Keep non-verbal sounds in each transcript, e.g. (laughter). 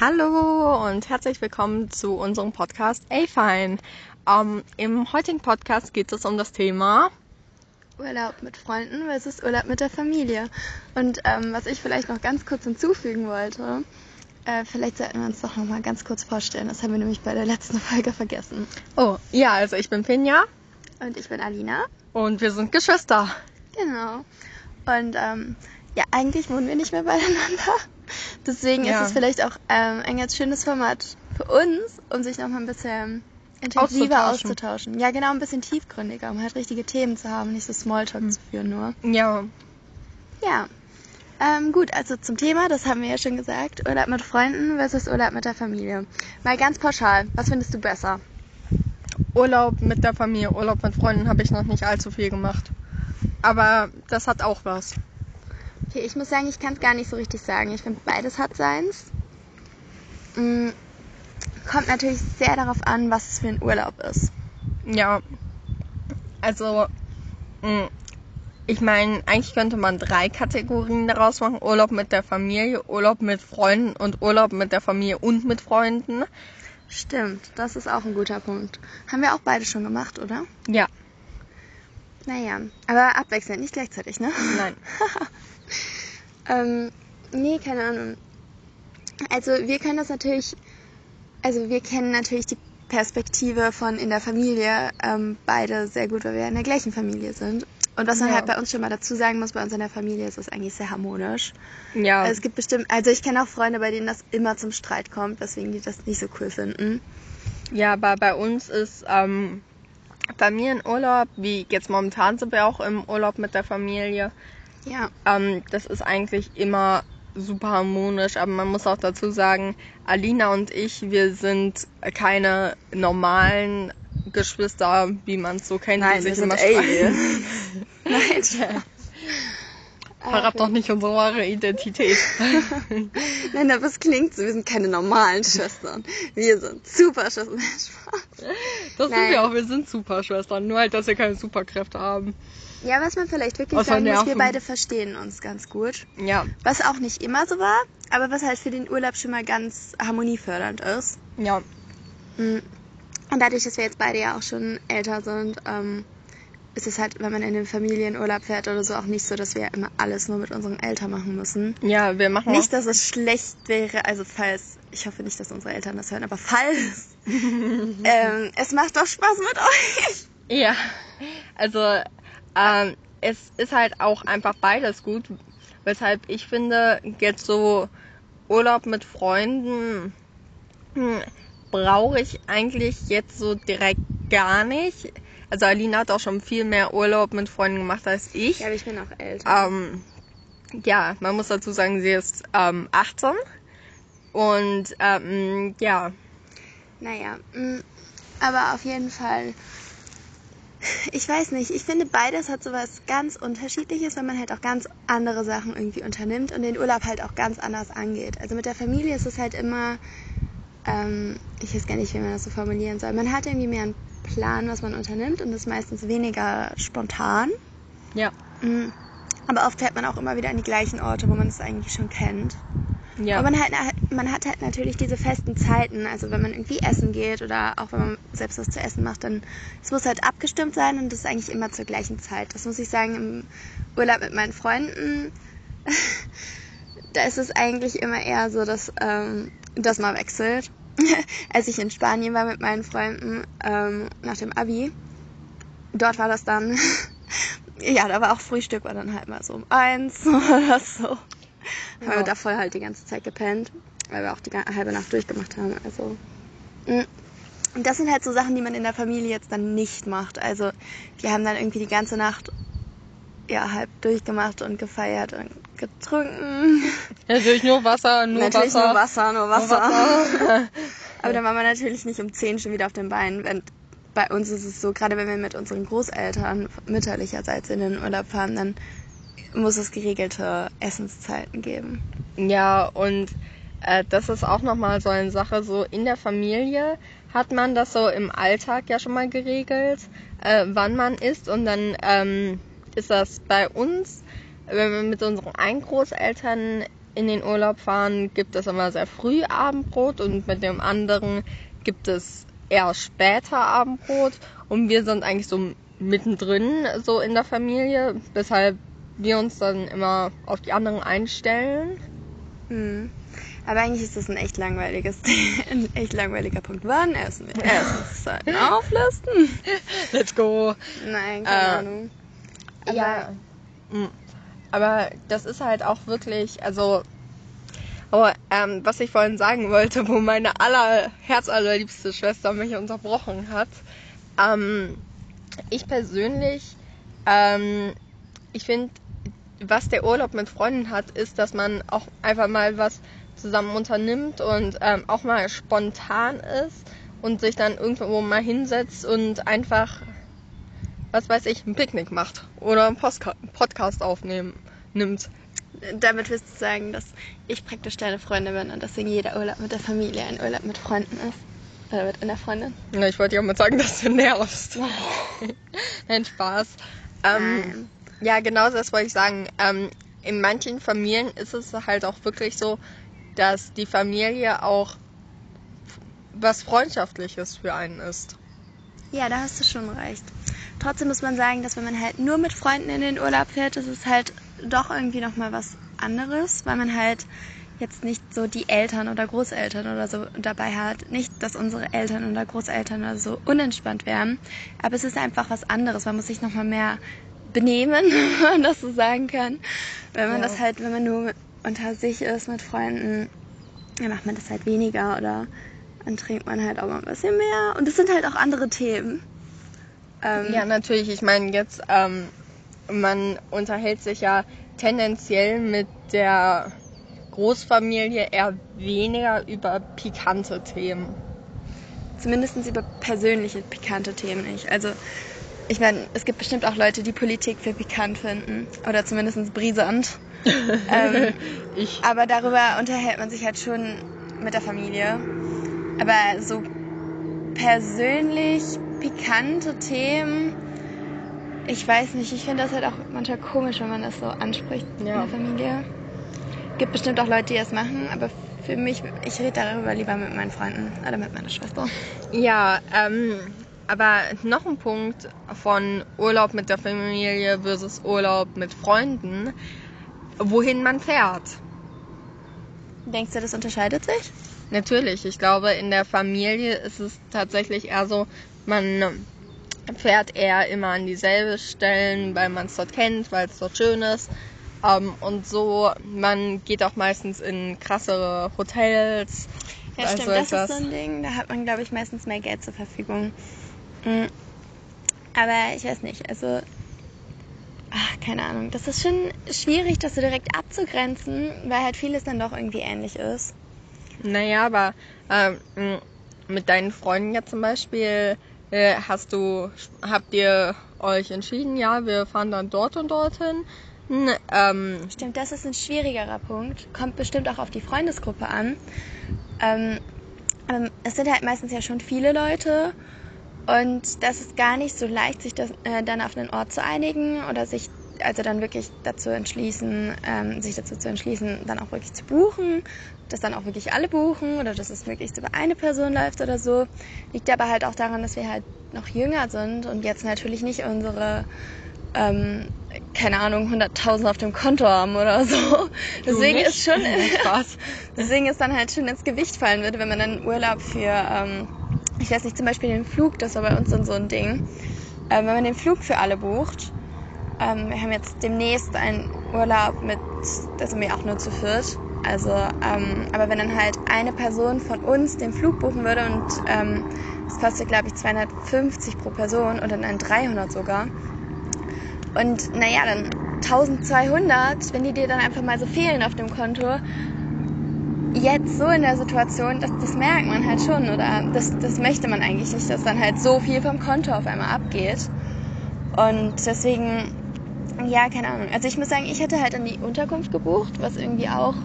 Hallo und herzlich willkommen zu unserem Podcast A-Fine. Ähm, Im heutigen Podcast geht es um das Thema Urlaub mit Freunden versus Urlaub mit der Familie. Und ähm, was ich vielleicht noch ganz kurz hinzufügen wollte, äh, vielleicht sollten wir uns doch noch mal ganz kurz vorstellen. Das haben wir nämlich bei der letzten Folge vergessen. Oh, ja, also ich bin Finja Und ich bin Alina. und wir sind Geschwister. Genau. Und ähm, ja, eigentlich wohnen wir nicht mehr beieinander. Deswegen Ja. ist es vielleicht auch ähm, ein ganz schönes Format für uns, um sich noch mal ein bisschen intensiver Auszutauschen. auszutauschen. Ja, genau, ein bisschen tiefgründiger, um halt richtige Themen zu haben, nicht so Smalltalk zu führen nur. Ja, Ja. Ähm, gut, also zum Thema, das haben wir ja schon gesagt. Urlaub mit Freunden versus Urlaub mit der Familie. Mal ganz pauschal, was findest du besser? Urlaub mit der Familie, Urlaub mit Freunden habe ich noch nicht allzu viel gemacht. Aber das hat auch was. Okay, ich muss sagen, ich kann es gar nicht so richtig sagen. Ich finde, beides hat seins. Mm, kommt natürlich sehr darauf an, was es für ein Urlaub ist. Ja, also mh, ich meine, eigentlich könnte man drei Kategorien daraus machen. Urlaub mit der Familie, Urlaub mit Freunden und Urlaub mit der Familie und mit Freunden. Stimmt, das ist auch ein guter Punkt. Haben wir auch beide schon gemacht, oder? Ja, Naja, aber abwechselnd, nicht gleichzeitig, ne? nein. (laughs) Ähm, nee, keine Ahnung. Also wir können das natürlich, also wir kennen natürlich die Perspektive von in der Familie ähm, beide sehr gut, weil wir in der gleichen Familie sind. Und was man Ja. halt bei uns schon mal dazu sagen muss, bei uns in der Familie ist es eigentlich sehr harmonisch. Ja, es gibt bestimmt, also ich kenne auch Freunde, bei denen das immer zum Streit kommt, weswegen die das nicht so cool finden. ja, aber bei uns ist ähm, Familienurlaub, wie jetzt momentan sind wir auch im Urlaub mit der Familie. Ja, Ähm, das ist eigentlich immer super harmonisch, aber man muss auch dazu sagen, Alina und ich, wir sind keine normalen Geschwister, wie man es so kennt, die sich immer streiten. (laughs) Nein. Verrat doch nicht unsere wahre Identität. (laughs) Nein, aber es klingt so, wir sind keine normalen Schwestern. Wir sind super Schwestern. Spaß. (laughs) Das sind Nein. wir auch, wir sind Superschwestern, nur halt, dass wir keine Superkräfte haben. Ja, was man vielleicht wirklich Außer sagen muss, wir beide verstehen uns ganz gut. Ja, Was auch nicht immer so war, aber was halt für den Urlaub schon mal ganz harmoniefördernd ist. ja, Mm. Und dadurch, dass wir jetzt beide ja auch schon älter sind, ähm, ist es halt, wenn man in den Familienurlaub fährt oder so, auch nicht so, dass wir immer alles nur mit unseren Eltern machen müssen. ja, wir machen Nicht, dass es schlecht wäre, also falls, ich hoffe nicht, dass unsere Eltern das hören, aber falls, (laughs) ähm, es macht doch Spaß mit euch. Ja, also ähm, es ist halt auch einfach beides gut, weshalb ich finde, jetzt so Urlaub mit Freunden hm, brauche ich eigentlich jetzt so direkt gar nicht. Also Alina hat auch schon viel mehr Urlaub mit Freunden gemacht als ich. Ja, aber ich bin auch älter. Ähm, ja, man muss dazu sagen, sie ist ähm, 18 und ähm, ja, Naja, mm, aber auf jeden Fall. Ich weiß nicht, ich finde beides hat sowas ganz unterschiedliches, weil man halt auch ganz andere Sachen irgendwie unternimmt und den Urlaub halt auch ganz anders angeht. Also mit der Familie ist es halt immer, ähm, ich weiß gar nicht, wie man das so formulieren soll. Man hat irgendwie mehr einen Plan, was man unternimmt und ist meistens weniger spontan. ja, Mm, Aber oft fährt man auch immer wieder an die gleichen Orte, wo man es eigentlich schon kennt. ja. Aber man, halt, man hat halt natürlich diese festen Zeiten. Also wenn man irgendwie essen geht oder auch wenn man selbst was zu essen macht, dann es muss halt abgestimmt sein und das ist eigentlich immer zur gleichen Zeit. Das muss ich sagen, im Urlaub mit meinen Freunden, (laughs) da ist es eigentlich immer eher so, dass ähm, das mal wechselt. (laughs) Als ich in Spanien war mit meinen Freunden ähm, nach dem Abi, dort war das dann, (laughs) ja, da war auch Frühstück, war dann halt mal so um eins (laughs) oder so. Haben Ja. wir da voll halt die ganze Zeit gepennt, weil wir auch die halbe Nacht durchgemacht haben. Also, mm. und das sind halt so Sachen, die man in der Familie jetzt dann nicht macht. Also, die haben dann irgendwie die ganze Nacht ja halb durchgemacht und gefeiert und getrunken. Natürlich nur Wasser, nur natürlich Wasser. nur Wasser, nur nur Wasser. Wasser. (laughs) Aber dann war man natürlich nicht um 10 schon wieder auf den Beinen. Wenn, bei uns ist es so, gerade wenn wir mit unseren Großeltern mütterlicherseits in den Urlaub fahren, dann muss es geregelte Essenszeiten geben. Ja, und äh, das ist auch nochmal so eine Sache, so in der Familie hat man das so im Alltag ja schon mal geregelt, äh, wann man isst und dann ähm, ist das bei uns, wenn wir mit unseren einen Großeltern in den Urlaub fahren, gibt es immer sehr früh Abendbrot und mit dem anderen gibt es eher später Abendbrot und wir sind eigentlich so mittendrin so in der Familie, weshalb wir uns dann immer auf die anderen einstellen. Hm. Aber eigentlich ist das ein echt langweiliges, (laughs) ein echt langweiliger Punkt. Wann essen wir? Essenszeiten auflisten? Let's go. Nein, keine Äh, Ahnung. Ja. Mm. Aber das ist halt auch wirklich, also, oh, ähm, was ich vorhin sagen wollte, wo meine aller, herzallerliebste Schwester mich unterbrochen hat. Ähm, ich persönlich, ähm, ich finde, was der Urlaub mit Freunden hat, ist, dass man auch einfach mal was zusammen unternimmt und ähm, auch mal spontan ist und sich dann irgendwo mal hinsetzt und einfach, was weiß ich, ein Picknick macht oder einen Postka Podcast aufnehmen nimmt. Damit willst du sagen, dass ich praktisch deine Freundin bin und deswegen jeder Urlaub mit der Familie ein Urlaub mit Freunden ist. Oder mit einer Freundin. Na, ich wollte ja mal sagen, (laughs) dass du nervst. (laughs) Nein, Spaß. Ähm, Nein. Ja, genau das wollte ich sagen. Ähm, in manchen Familien ist es halt auch wirklich so, dass die Familie auch was Freundschaftliches für einen ist. Ja, da hast du schon recht. Trotzdem muss man sagen, dass wenn man halt nur mit Freunden in den Urlaub fährt, ist es halt doch irgendwie nochmal was anderes, weil man halt jetzt nicht so die Eltern oder Großeltern oder so dabei hat. Nicht, dass unsere Eltern oder Großeltern oder so unentspannt wären, aber es ist einfach was anderes. Man muss sich nochmal mehr benehmen, (laughs) wenn man das so sagen kann. Wenn man Ja. das halt, wenn man nur unter sich ist mit Freunden, dann macht man das halt weniger oder dann trinkt man halt auch mal ein bisschen mehr. Und es sind halt auch andere Themen. Ähm, Ja, natürlich. Ich meine, jetzt, ähm, man unterhält sich ja tendenziell mit der Großfamilie eher weniger über pikante Themen. Zumindest über persönliche, pikante Themen nicht. Also, ich meine, es gibt bestimmt auch Leute, die Politik für pikant finden. Oder zumindest brisant. (laughs) ähm, aber darüber unterhält man sich halt schon mit der Familie. Aber so persönlich pikante Themen, ich weiß nicht, ich finde das halt auch manchmal komisch, wenn man das so anspricht in Ja. der Familie. Gibt bestimmt auch Leute, die das machen, aber für mich, ich rede darüber lieber mit meinen Freunden oder mit meiner Schwester. Ja, ähm, aber noch ein Punkt von Urlaub mit der Familie versus Urlaub mit Freunden, wohin man fährt. Denkst du, das unterscheidet sich? Natürlich, ich glaube, in der Familie ist es tatsächlich eher so, man fährt eher immer an dieselbe Stellen, weil man es dort kennt, weil es dort schön ist. Ähm, und so, man geht auch meistens in krassere Hotels. Ja, Also stimmt, das etwas- ist so ein Ding. Da hat man, glaube ich, meistens mehr Geld zur Verfügung. Mm. Aber ich weiß nicht, also. Ach, keine Ahnung. Das ist schon schwierig, das so direkt abzugrenzen, weil halt vieles dann doch irgendwie ähnlich ist. Naja, aber ähm, mit deinen Freunden ja zum Beispiel, äh, hast du, habt ihr euch entschieden, ja, wir fahren dann dort und dorthin. Hm, Ähm, Stimmt, das ist ein schwierigerer Punkt. Kommt bestimmt auch auf die Freundesgruppe an. Ähm, ähm, es sind halt meistens ja schon viele Leute und das ist gar nicht so leicht, sich das, äh, dann auf einen Ort zu einigen oder sich also dann wirklich dazu entschließen, ähm, sich dazu zu entschließen, dann auch wirklich zu buchen, dass dann auch wirklich alle buchen oder dass es möglichst über eine Person läuft oder so. Liegt aber halt auch daran, dass wir halt noch jünger sind und jetzt natürlich nicht unsere ähm, keine Ahnung, 100.000 auf dem Konto haben oder so. Deswegen nicht? ist schon, (laughs) Spaß. (laughs) deswegen ist dann halt schon ins Gewicht fallen würde, wenn man dann Urlaub für, ähm, ich weiß nicht, zum Beispiel den Flug, das war bei uns dann so ein Ding. Ähm, wenn man den Flug für alle bucht, ähm, wir haben jetzt demnächst einen Urlaub mit, da sind wir auch nur zu viert. Also, ähm, aber wenn dann halt eine Person von uns den Flug buchen würde und ähm, das kostet, glaube ich, 250 pro Person oder dann 300 sogar. Und naja, dann 1200, wenn die dir dann einfach mal so fehlen auf dem Konto, jetzt so in der Situation, das, das merkt man halt schon oder das, das möchte man eigentlich nicht, dass dann halt so viel vom Konto auf einmal abgeht. Und deswegen, ja, keine Ahnung. Also ich muss sagen, ich hätte halt an die Unterkunft gebucht, was irgendwie auch,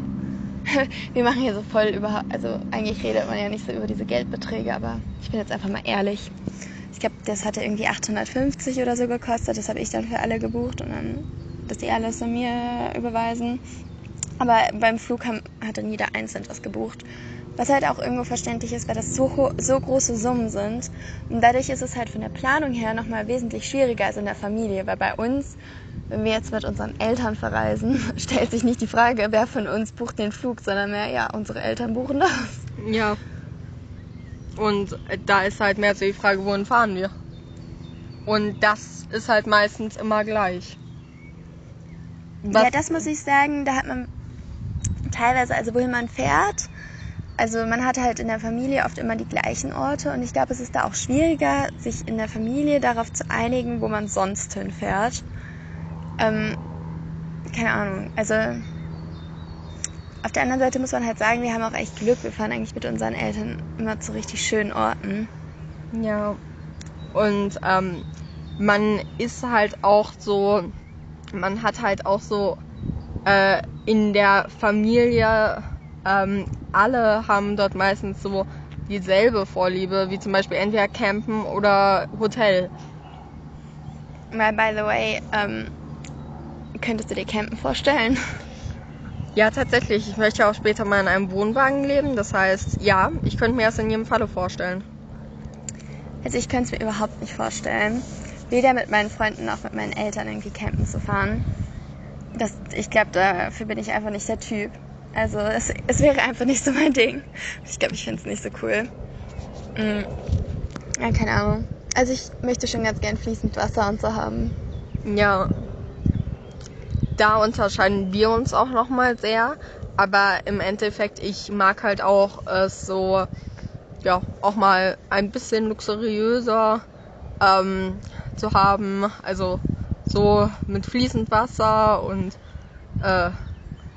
(laughs) wir machen hier so voll über, also eigentlich redet man ja nicht so über diese Geldbeträge, aber ich bin jetzt einfach mal ehrlich. Ich glaube, das hatte irgendwie 850 oder so gekostet. Das habe ich dann für alle gebucht und dann, dass die alles an mir überweisen. Aber beim Flug haben, hat dann jeder einzeln was gebucht. Was halt auch irgendwo verständlich ist, weil das so, so große Summen sind. Und dadurch ist es halt von der Planung her nochmal wesentlich schwieriger als in der Familie. Weil bei uns, wenn wir jetzt mit unseren Eltern verreisen, (laughs) stellt sich nicht die Frage, wer von uns bucht den Flug, sondern mehr, ja, unsere Eltern buchen das. Ja. Und da ist halt mehr so die Frage, wohin fahren wir? Und das ist halt meistens immer gleich. Was? Ja, das muss ich sagen, da hat man teilweise, also wohin man fährt, also man hat halt in der Familie oft immer die gleichen Orte und ich glaube, es ist da auch schwieriger, sich in der Familie darauf zu einigen, wo man sonst hinfährt. Ähm, keine Ahnung, also auf der anderen Seite muss man halt sagen, wir haben auch echt Glück. Wir fahren eigentlich mit unseren Eltern immer zu richtig schönen Orten. Ja. Und ähm, man ist halt auch so, man hat halt auch so äh, in der Familie, ähm, alle haben dort meistens so dieselbe Vorliebe, wie zum Beispiel entweder Campen oder Hotel. Mal by the way, ähm, könntest du dir Campen vorstellen? Ja, tatsächlich. Ich möchte auch später mal in einem Wohnwagen leben. Das heißt, ja, ich könnte mir das in jedem Falle vorstellen. Also ich könnte es mir überhaupt nicht vorstellen weder mit meinen Freunden noch mit meinen Eltern irgendwie campen zu fahren. Das, ich glaube, dafür bin ich einfach nicht der Typ. Also es, es wäre einfach nicht so mein Ding. Ich glaube, ich finde es nicht so cool. Mhm. Ja, keine Ahnung. Also ich möchte schon ganz gern fließend Wasser und so haben. Ja. Da unterscheiden wir uns auch nochmal sehr. Aber im Endeffekt, ich mag halt auch äh, so, ja, auch mal ein bisschen luxuriöser. Ähm, zu haben. Also so mit fließend Wasser und äh,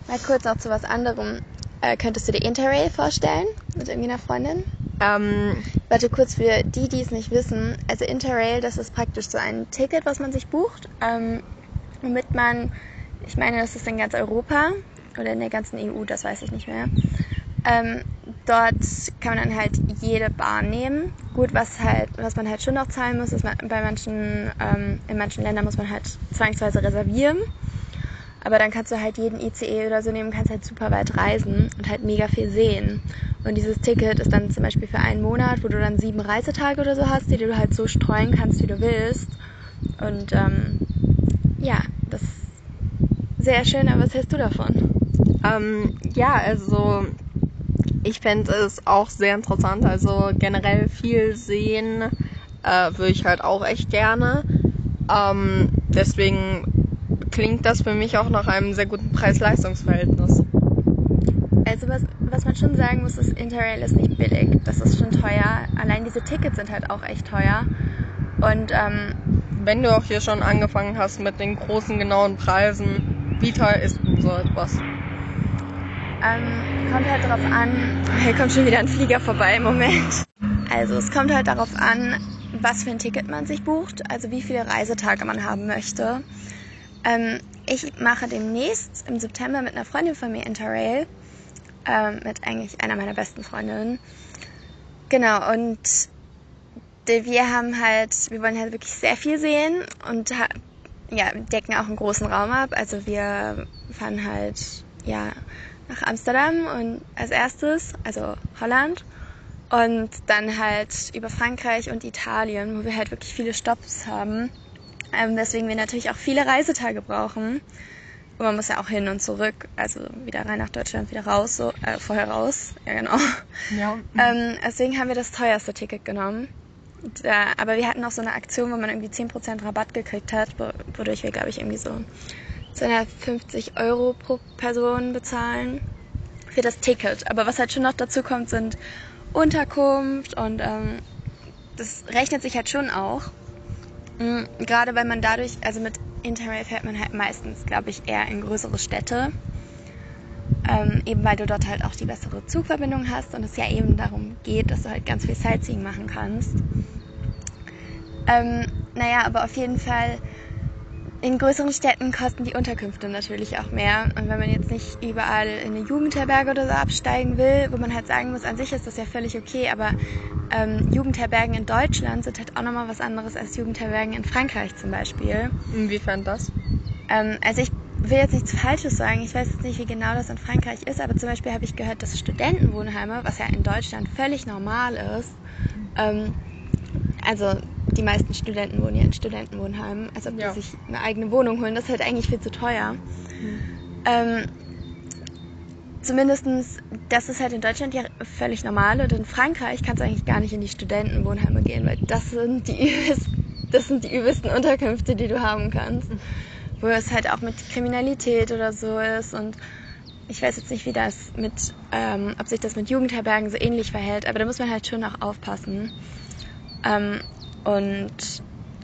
Mal kurz noch zu was anderem. Äh, könntest du dir Interrail vorstellen mit irgendwie einer Freundin? Ähm, Warte kurz für die, die es nicht wissen. Also Interrail, das ist praktisch so ein Ticket, was man sich bucht, ähm, womit man, ich meine, das ist in ganz Europa oder in der ganzen EU, das weiß ich nicht mehr, ähm, dort kann man dann halt jede Bahn nehmen. Gut, was halt, was man halt schon noch zahlen muss, ist bei manchen, ähm, in manchen Ländern muss man halt zwangsweise reservieren. Aber dann kannst du halt jeden ICE oder so nehmen, kannst halt super weit reisen und halt mega viel sehen. Und dieses Ticket ist dann zum Beispiel für einen Monat, wo du dann sieben Reisetage oder so hast, die du halt so streuen kannst, wie du willst. Und ähm, ja, sehr schön, aber was hältst du davon? Ähm, ja, also ich fände es auch sehr interessant. Also generell viel sehen äh, würde ich halt auch echt gerne. Ähm, deswegen klingt das für mich auch nach einem sehr guten Preis-Leistungs-Verhältnis. Also was, was man schon sagen muss, ist, Interrail ist nicht billig. Das ist schon teuer. Allein diese Tickets sind halt auch echt teuer. Und ähm, wenn du auch hier schon angefangen hast mit den großen genauen Preisen, wie teuer ist denn so etwas? Ähm, kommt halt darauf an, hier kommt schon wieder ein Flieger vorbei im Moment. Also es kommt halt darauf an, was für ein Ticket man sich bucht, also wie viele Reisetage man haben möchte. Ähm, ich mache demnächst im September mit einer Freundin von mir Interrail, ähm, mit eigentlich einer meiner besten Freundinnen. Genau, und wir haben halt, wir wollen halt wirklich sehr viel sehen und ja, decken auch einen großen Raum ab. Also wir fahren halt, ja, nach Amsterdam und als erstes, also Holland. Und dann halt über Frankreich und Italien, wo wir halt wirklich viele Stops haben. Ähm, deswegen wir natürlich auch viele Reisetage brauchen. Und man muss ja auch hin und zurück, also wieder rein nach Deutschland, wieder raus, so, äh, vorher raus, ja genau. Ja. Ähm, deswegen haben wir das teuerste Ticket genommen. Äh, aber wir hatten auch so eine Aktion, wo man irgendwie 10% Rabatt gekriegt hat, wodurch wir, glaube ich, irgendwie so 250 Euro pro Person bezahlen für das Ticket. Aber was halt schon noch dazu kommt, sind Unterkunft und ähm, das rechnet sich halt schon auch. Mhm, gerade weil man dadurch, also mit Interrail fährt man halt meistens, glaube ich, eher in größere Städte. Ähm, eben weil du dort halt auch die bessere Zugverbindung hast und es ja eben darum geht, dass du halt ganz viel Sightseeing machen kannst. Ähm, naja, aber auf jeden Fall in größeren Städten kosten die Unterkünfte natürlich auch mehr. Und wenn man jetzt nicht überall in eine Jugendherberge oder so absteigen will, wo man halt sagen muss, an sich ist das ja völlig okay, aber ähm, Jugendherbergen in Deutschland sind halt auch nochmal was anderes als Jugendherbergen in Frankreich zum Beispiel. Inwiefern das? Ähm, also ich will jetzt nichts Falsches sagen. Ich weiß jetzt nicht, wie genau das in Frankreich ist, aber zum Beispiel habe ich gehört, dass Studentenwohnheime, was ja in Deutschland völlig normal ist, ähm, also die meisten Studenten wohnen ja in Studentenwohnheimen, als ob Ja. die sich eine eigene Wohnung holen. Das ist halt eigentlich viel zu teuer. Ähm, zumindestens, das ist halt in Deutschland ja völlig normal und in Frankreich kannst du eigentlich gar nicht in die Studentenwohnheime gehen, weil das sind die (laughs) übelsten, das sind die übelsten Unterkünfte, die du haben kannst. Wo es halt auch mit Kriminalität oder so ist und ich weiß jetzt nicht, wie das mit, ähm, ob sich das mit Jugendherbergen so ähnlich verhält, aber da muss man halt schon auch aufpassen. Ähm, und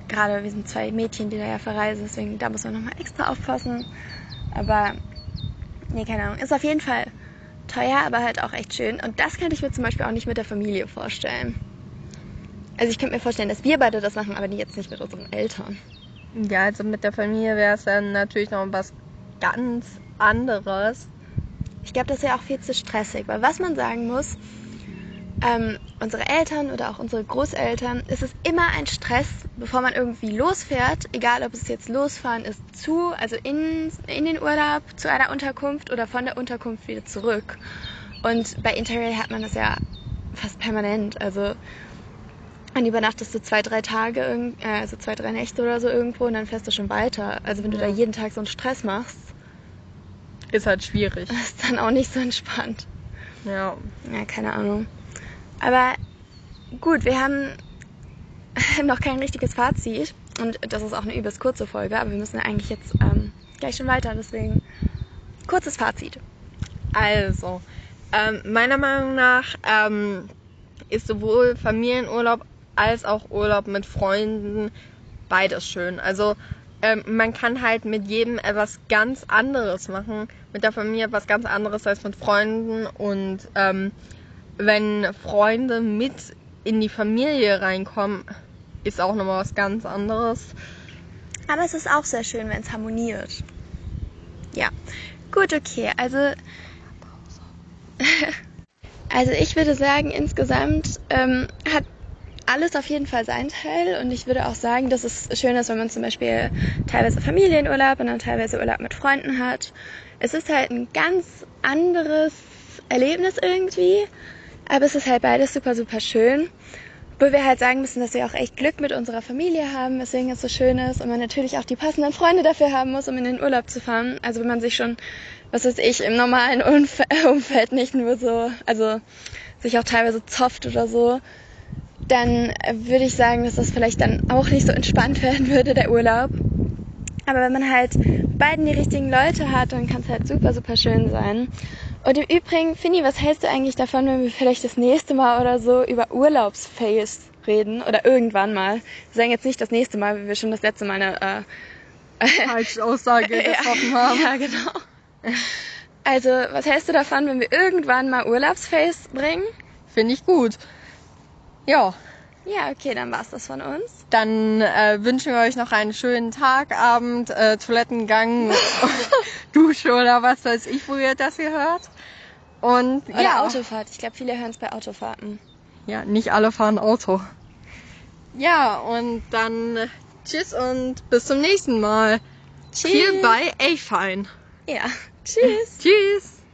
gerade wir sind zwei Mädchen, die da ja verreisen, deswegen da muss man nochmal extra aufpassen. Aber nee, keine Ahnung. Ist auf jeden Fall teuer, aber halt auch echt schön. Und das könnte ich mir zum Beispiel auch nicht mit der Familie vorstellen. Also ich könnte mir vorstellen, dass wir beide das machen, aber jetzt nicht mit unseren Eltern. Ja, also mit der Familie wäre es dann natürlich noch was ganz anderes. Ich glaube, das ist ja auch viel zu stressig, weil was man sagen muss, ähm, unsere Eltern oder auch unsere Großeltern, es ist immer ein Stress, bevor man irgendwie losfährt, egal ob es jetzt losfahren ist zu, also in, in den Urlaub, zu einer Unterkunft oder von der Unterkunft wieder zurück. Und bei Interrail hat man das ja fast permanent, also dann übernachtest du zwei, drei Tage, äh, also zwei, drei Nächte oder so irgendwo und dann fährst du schon weiter. Also wenn du da jeden Tag so einen Stress machst, Ist halt schwierig. (laughs) ist dann auch nicht so entspannt. Ja. Ja, keine Ahnung. Aber gut, wir haben (laughs) noch kein richtiges Fazit. Und das ist auch eine übelst kurze Folge, aber wir müssen eigentlich jetzt ähm, gleich schon weiter. Deswegen kurzes Fazit. Also, ähm, meiner Meinung nach ähm, ist sowohl Familienurlaub als auch Urlaub mit Freunden beides schön. Also ähm, man kann halt mit jedem etwas ganz anderes machen. Mit der Familie was ganz anderes als mit Freunden. Und ähm, wenn Freunde mit in die Familie reinkommen, ist auch nochmal was ganz anderes. Aber es ist auch sehr schön, wenn es harmoniert. Ja. Gut, okay. Also. (laughs) also ich würde sagen, insgesamt ähm, hat alles auf jeden Fall seinen Teil und ich würde auch sagen, dass es schön ist, wenn man zum Beispiel teilweise Familienurlaub und dann teilweise Urlaub mit Freunden hat. Es ist halt ein ganz anderes Erlebnis irgendwie, aber es ist halt beides super, super schön. Wo wir halt sagen müssen, dass wir auch echt Glück mit unserer Familie haben, weswegen es so schön ist und man natürlich auch die passenden Freunde dafür haben muss, um in den Urlaub zu fahren. Also wenn man sich schon, was weiß ich, im normalen Umf (laughs) Umfeld nicht nur so, also sich auch teilweise zofft oder so, dann würde ich sagen, dass das vielleicht dann auch nicht so entspannt (laughs) werden würde, der Urlaub. Aber wenn man halt beiden die richtigen Leute hat, dann kann es halt super, super schön sein. Und im Übrigen, Finny, was hältst du eigentlich davon, wenn wir vielleicht das nächste Mal oder so über Urlaubsfails reden? Oder irgendwann mal. Wir sagen jetzt nicht das nächste Mal, wie wir schon das letzte Mal eine äh, (laughs) Falsche Aussage (laughs) getroffen ja, haben. ja, genau. Also, was hältst du davon, wenn wir irgendwann mal Urlaubsfails bringen? Finde ich gut. Ja. Ja, okay, dann war's das von uns. Dann äh, wünschen wir euch noch einen schönen Tag, Abend, äh, Toilettengang, (laughs) Dusche oder was weiß ich, wo ihr das hier hört. Und Oder ja, Autofahrt. Ich glaube, viele hören es bei Autofahrten. ja, nicht alle fahren Auto. Ja, und dann äh, tschüss und bis zum nächsten Mal. Hier bei A-Fine. Ja. Tschüss. (laughs) Tschüss.